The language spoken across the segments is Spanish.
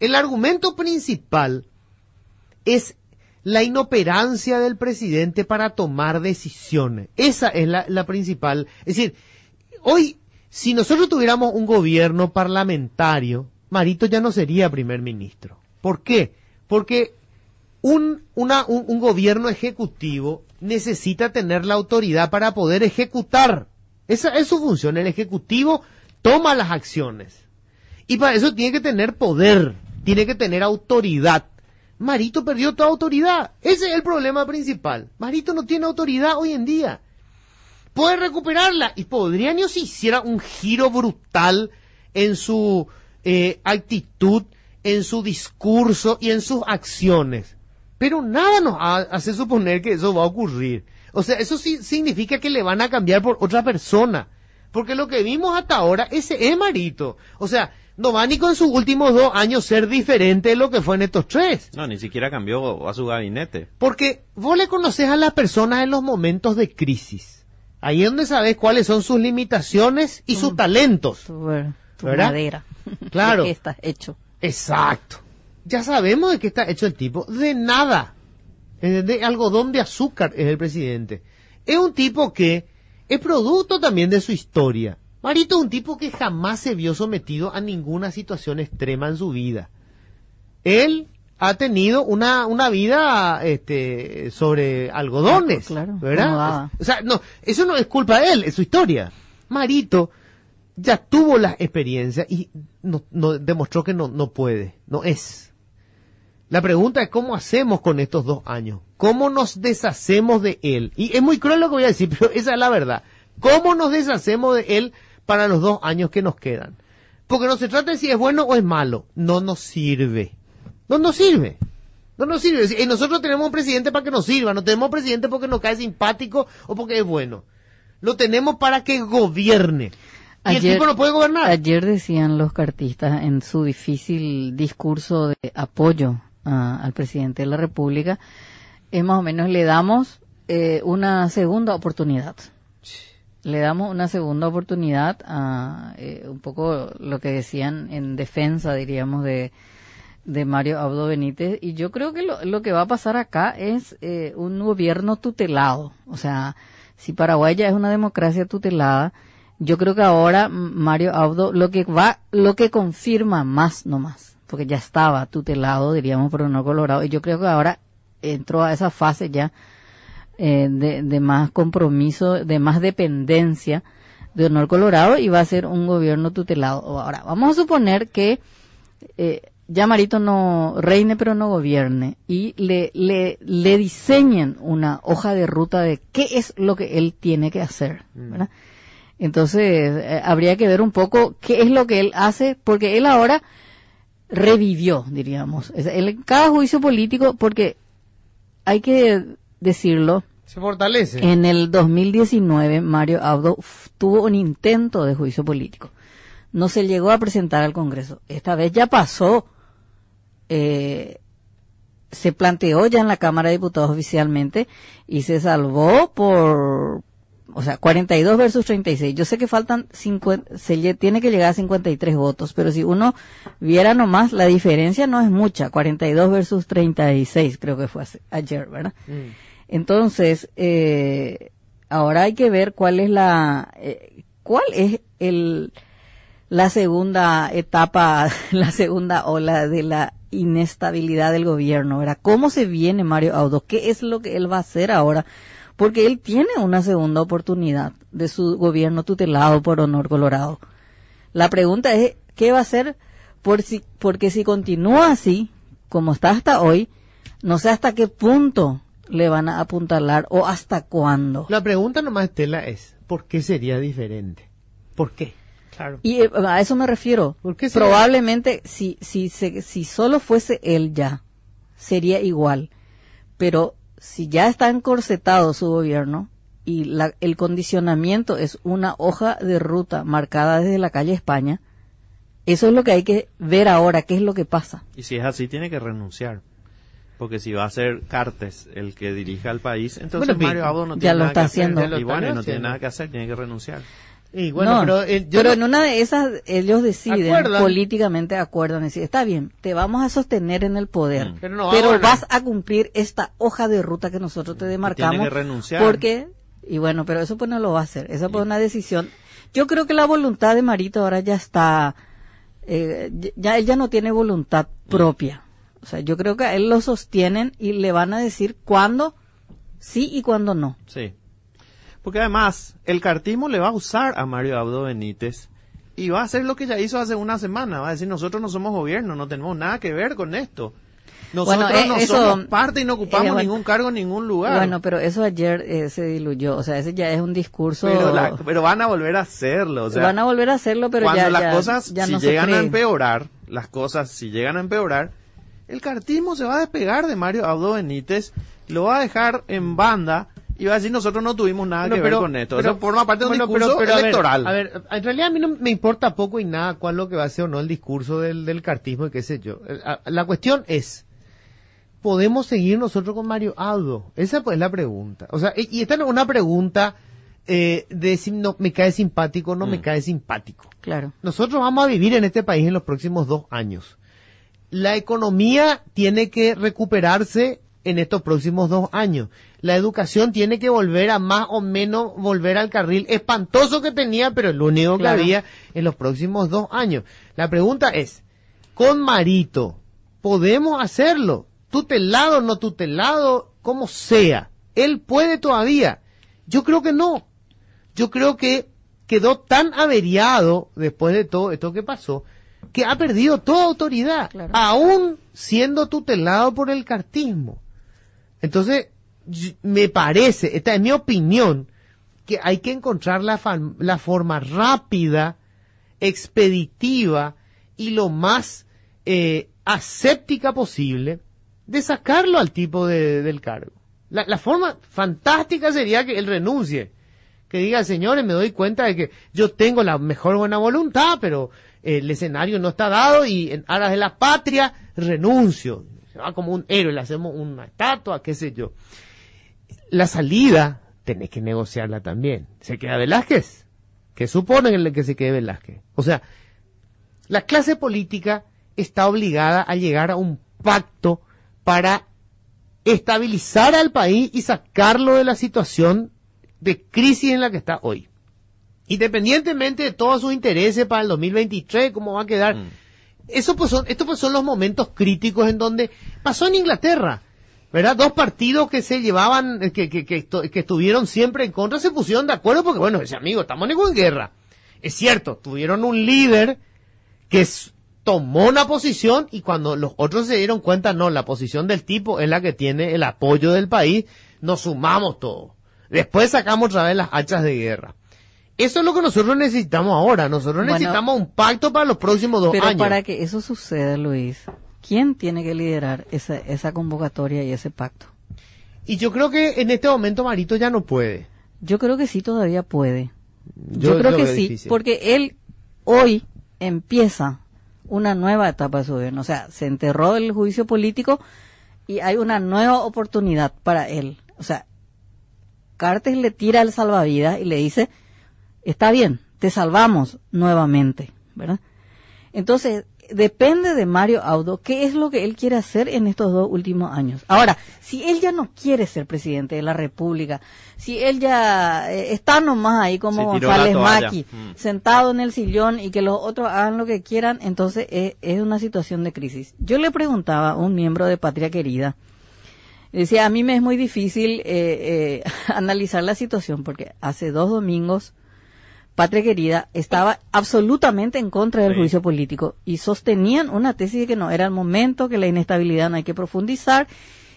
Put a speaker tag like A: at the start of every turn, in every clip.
A: El argumento principal es la inoperancia del presidente para tomar decisiones. Esa es la, principal. Es decir, hoy, si nosotros tuviéramos un gobierno parlamentario, Marito ya no sería primer ministro. ¿Por qué? Porque un, una, un, un gobierno ejecutivo necesita tener la autoridad para poder ejecutar. Esa es su función. El ejecutivo toma las acciones. Y para eso tiene que tener poder, tiene que tener autoridad. Marito perdió toda autoridad. Ese es el problema principal. Marito no tiene autoridad hoy en día. Puede recuperarla y podría ni si hiciera un giro brutal en su eh, actitud, en su discurso y en sus acciones. Pero nada nos hace suponer que eso va a ocurrir. O sea, eso sí significa que le van a cambiar por otra persona. Porque lo que vimos hasta ahora, ese es Marito. O sea, no va ni con sus últimos dos años ser diferente de lo que fue en estos tres.
B: No, ni siquiera cambió a su gabinete.
A: Porque vos le conoces a las personas en los momentos de crisis. Ahí es donde sabes cuáles son sus limitaciones y sus talentos.
C: Tu, tu
A: ¿Verdad?
C: madera.
A: Claro.
C: ¿De qué estás hecho?
A: Exacto. Ya sabemos de qué está hecho el tipo. De nada. De algodón de azúcar es el presidente. Es un tipo que es producto también de su historia. Marito es un tipo que jamás se vio sometido a ninguna situación extrema en su vida. Él ha tenido una, una vida este, sobre algodones.
C: Claro,
A: ¿verdad? O sea, no, eso no es culpa de él, es su historia. Marito ya tuvo la experiencia y no, no- demostró que no, no puede, no es. La pregunta es cómo hacemos con estos dos años, cómo nos deshacemos de él. Y es muy cruel lo que voy a decir, pero esa es la verdad. ¿Cómo nos deshacemos de él para los dos años que nos quedan? Porque no se trata de si es bueno o es malo, no nos sirve. No nos sirve. No nos sirve. Y nosotros tenemos un presidente para que nos sirva, no tenemos un presidente porque nos cae simpático o porque es bueno. Lo tenemos para que gobierne. Y el tipo no puede gobernar.
C: Ayer decían los cartistas en su difícil discurso de apoyo al presidente de la República, es más o menos le damos eh, una segunda oportunidad. Le damos una segunda oportunidad a eh, un poco lo que decían en defensa, diríamos, de, de Mario Abdo Benítez. Y yo creo que lo, que va a pasar acá es eh, un gobierno tutelado. O sea, si Paraguay ya es una democracia tutelada, yo creo que ahora Mario Abdo lo que va, lo que confirma más no más, porque ya estaba tutelado, diríamos, por honor colorado, y yo creo que ahora entró a esa fase ya eh, de, de más compromiso, de más dependencia de honor colorado y va a ser un gobierno tutelado. Ahora, vamos a suponer que eh, ya Marito no reine pero no gobierne y le, le, le diseñen una hoja de ruta de qué es lo que él tiene que hacer, ¿verdad? Entonces, eh, habría que ver un poco qué es lo que él hace, porque él ahora revivió, diríamos. En cada juicio político, porque hay que decirlo,
A: Se fortalece.
C: en el 2019 Mario Abdo tuvo un intento de juicio político. No se llegó a presentar al Congreso. Esta vez ya pasó. eh, se planteó ya en la Cámara de Diputados oficialmente y se salvó por, o sea, 42 versus 36. Yo sé que faltan 50, se tiene que llegar a 53 votos, pero si uno viera nomás, la diferencia no es mucha. 42 versus 36 creo que fue hace- ayer, ¿verdad?
A: Mm.
C: Entonces, eh, ahora hay que ver cuál es la, eh, cuál es el, la segunda etapa, la segunda ola de la inestabilidad del gobierno, ¿verdad? ¿Cómo se viene Mario Audo? ¿Qué es lo que él va a hacer ahora? Porque él tiene una segunda oportunidad de su gobierno tutelado por Honor Colorado. La pregunta es, ¿qué va a hacer? Por si, porque si continúa así, como está hasta hoy, no sé hasta qué punto le van a apuntalar o hasta cuándo.
A: La pregunta nomás, Estela, es, ¿por qué sería diferente? ¿Por qué? Claro.
C: Y eh, a eso me refiero.
A: ¿Por qué?
C: Probablemente si, si solo fuese él ya, sería igual. Pero si ya está encorsetado su gobierno y la- el condicionamiento es una hoja de ruta marcada desde la calle España, eso es lo que hay que ver ahora, qué es lo que pasa.
B: Y si es así, tiene que renunciar. Porque si va a ser Cartes el que dirija al país, entonces
A: Bueno,
B: Mario Abdo no
C: ya
B: tiene
C: lo
B: nada
C: está
B: que hacer.
C: haciendo.
A: Ya lo
B: Y bueno,
A: están
B: no tiene
A: haciendo.
B: nada que hacer, tiene que renunciar.
A: Y bueno,
C: No,
A: pero, eh, yo
C: pero
A: no-
C: en una de esas ellos deciden,
A: Acuerdan.
C: políticamente acuerdan, decir, está bien, te vamos a sostener en el poder,
B: Mm.
A: Pero no
C: pero vas a cumplir esta hoja de ruta que nosotros te demarcamos.
B: que renunciar.
C: Porque, y bueno, pero eso pues no lo va a hacer, esa pues una decisión. Yo creo que la voluntad de Marito ahora ya está, eh, ya él ya no tiene voluntad propia. O sea, yo creo que a él lo sostienen y le van a decir cuándo sí y cuándo no.
B: Sí. Porque además, el cartismo le va a usar a Mario Abdo Benítez y va a hacer lo que ya hizo hace una semana. Va a decir, nosotros no somos gobierno, no tenemos nada que ver con esto. Nosotros
C: Bueno, eh,
B: no
C: eso-
B: somos parte y no ocupamos
C: eh, bueno.
B: ningún cargo en ningún lugar.
C: Bueno, pero eso ayer eh, se diluyó. O sea, ese ya es un discurso.
B: pero, la- pero van a volver a hacerlo. O sea,
C: van a volver a hacerlo, pero
B: cuando
C: ya,
B: las
C: ya-
B: cosas,
C: ya
B: si
C: no
B: llegan a empeorar, las cosas, si llegan a empeorar, el cartismo se va a despegar de Mario Abdo Benítez, lo va a dejar en banda y va a decir, nosotros no tuvimos nada
A: Bueno,
B: que
A: pero-
B: ver con esto.
A: pero-
B: Eso forma parte de un
A: bueno, pero-
B: discurso
A: pero a ver,
B: electoral.
A: A ver, en realidad a mí no me importa poco y nada cuál es lo que va a ser o no el discurso del, del cartismo y qué sé yo. La cuestión es, ¿podemos seguir nosotros con Mario Aldo? Esa pues es la pregunta. O sea, y y esta no es una pregunta eh, de si no, me cae simpático o no me
B: Mm.
A: cae simpático.
C: Claro.
A: Nosotros vamos a vivir en este país en los próximos dos años. La economía tiene que recuperarse en estos próximos dos años. La educación tiene que volver a más o menos volver al carril espantoso que tenía, pero el único
C: Claro.
A: que había en los próximos dos años. La pregunta es, con Marito, ¿podemos hacerlo? Tutelado, no tutelado, como sea. Él puede todavía. Yo creo que no yo creo que quedó tan averiado después de todo esto que pasó que ha perdido toda autoridad,
C: Claro.
A: aún siendo tutelado por el cartismo. Entonces, me parece, esta es mi opinión, que hay que encontrar la forma rápida, expeditiva y lo más eh, aséptica posible de sacarlo al tipo de- del cargo. La, la forma fantástica sería que él renuncie que diga, señores, me doy cuenta de que yo tengo la mejor buena voluntad, pero eh, el escenario no está dado y en aras de la patria renuncio. Va como un héroe, le hacemos una estatua, qué sé yo. La salida tenés que negociarla también. ¿Se queda Velázquez? ¿Qué suponen que se quede Velázquez? O sea, la clase política está obligada a llegar a un pacto para estabilizar al país y sacarlo de la situación de crisis en la que está hoy. Independientemente de todos sus intereses para el 2023, cómo va a quedar.
B: Mm.
A: Eso pues son, estos pues son los momentos críticos en donde pasó en Inglaterra. ¿Verdad? Dos partidos que se llevaban, eh, que, que, que, que estuvieron siempre en contra, se pusieron de acuerdo porque, bueno, ese amigo, estamos en guerra. Es cierto, tuvieron un líder que tomó una posición y cuando los otros se dieron cuenta, no, la posición del tipo es la que tiene el apoyo del país, nos sumamos todos. Después sacamos otra vez las hachas de guerra. Eso es lo que nosotros necesitamos ahora. Nosotros
C: Bueno,
A: necesitamos un pacto para los próximos dos
C: Pero
A: años.
C: para que eso suceda, Luis, ¿quién tiene que liderar esa, esa convocatoria y ese pacto?
A: Y yo creo que en este momento Marito ya no puede.
C: Yo creo que sí todavía puede.
A: Yo
C: Yo, creo que sí,
A: difícil.
C: porque él hoy empieza una nueva etapa de su gobierno. O sea, se enterró el juicio político y hay una nueva oportunidad para él. O sea, Cartes le tira el salvavidas y le dice, está bien, te salvamos nuevamente, ¿verdad? Entonces, depende de Mario Audo qué es lo que él quiere hacer en estos dos últimos años. Ahora, si él ya no quiere ser presidente de la República, si él ya eh, está nomás ahí como González. Maki,
B: Mm.
C: sentado en el sillón y que los otros hagan lo que quieran, entonces es, es una situación de crisis. Yo le preguntaba a un miembro de Patria Querida, decía, a mí me es muy difícil eh, eh, analizar la situación porque hace dos domingos Patria Querida estaba absolutamente en contra del
B: Sí.
C: juicio político y sostenían una tesis de que no era el momento, que la inestabilidad no hay que profundizar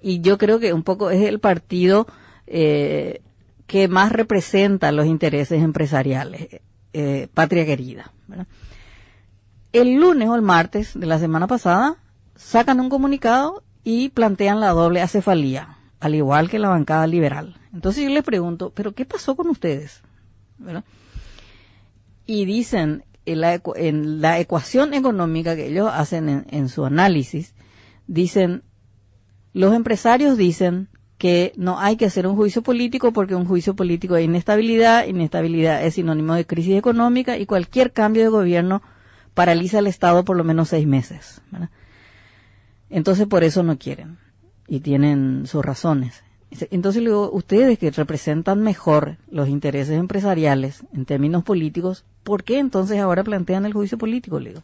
C: y yo creo que un poco es el partido eh, que más representa los intereses empresariales, eh, Patria Querida. ¿verdad? El lunes o el martes de la semana pasada sacan un comunicado y plantean la doble acefalía, al igual que la bancada liberal. Entonces yo les pregunto, ¿pero qué pasó con ustedes? ¿Verdad? Y dicen, en la, en la ecuación económica que ellos hacen en, su análisis, dicen, los empresarios dicen que no hay que hacer un juicio político porque un juicio político es inestabilidad, inestabilidad es sinónimo de crisis económica y cualquier cambio de gobierno paraliza el Estado por lo menos seis meses. Entonces por eso no quieren y tienen sus razones. Entonces le digo, ustedes que representan mejor los intereses empresariales en términos políticos, ¿por qué entonces ahora plantean el juicio político? Le digo.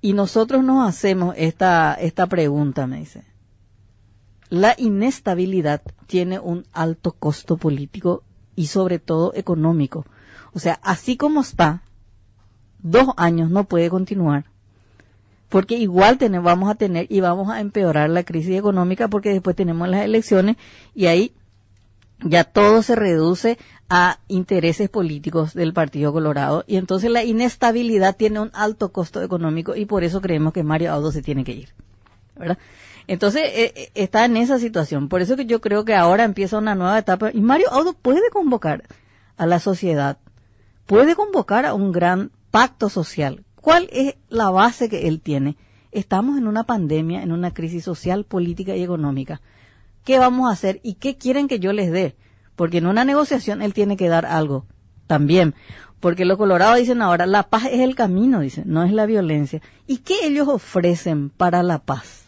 C: Y nosotros nos hacemos esta, esta pregunta, me dice. La inestabilidad tiene un alto costo político y sobre todo económico. O sea, así como está, dos años no puede continuar porque igual tenemos, vamos a tener y vamos a empeorar la crisis económica porque después tenemos las elecciones y ahí ya todo se reduce a intereses políticos del Partido Colorado y entonces la inestabilidad tiene un alto costo económico y por eso creemos que Mario Audo se tiene que ir. ¿verdad? Entonces eh, eh, está en esa situación. Por eso que yo creo que ahora empieza una nueva etapa y Mario Audo puede convocar a la sociedad, puede convocar a un gran pacto social ¿Cuál es la base que él tiene? Estamos en una pandemia, en una crisis social, política y económica. ¿Qué vamos a hacer y qué quieren que yo les dé? Porque en una negociación él tiene que dar algo también. Porque los colorados dicen ahora, la paz es el camino, dicen, no es la violencia. ¿Y qué ellos ofrecen para la paz?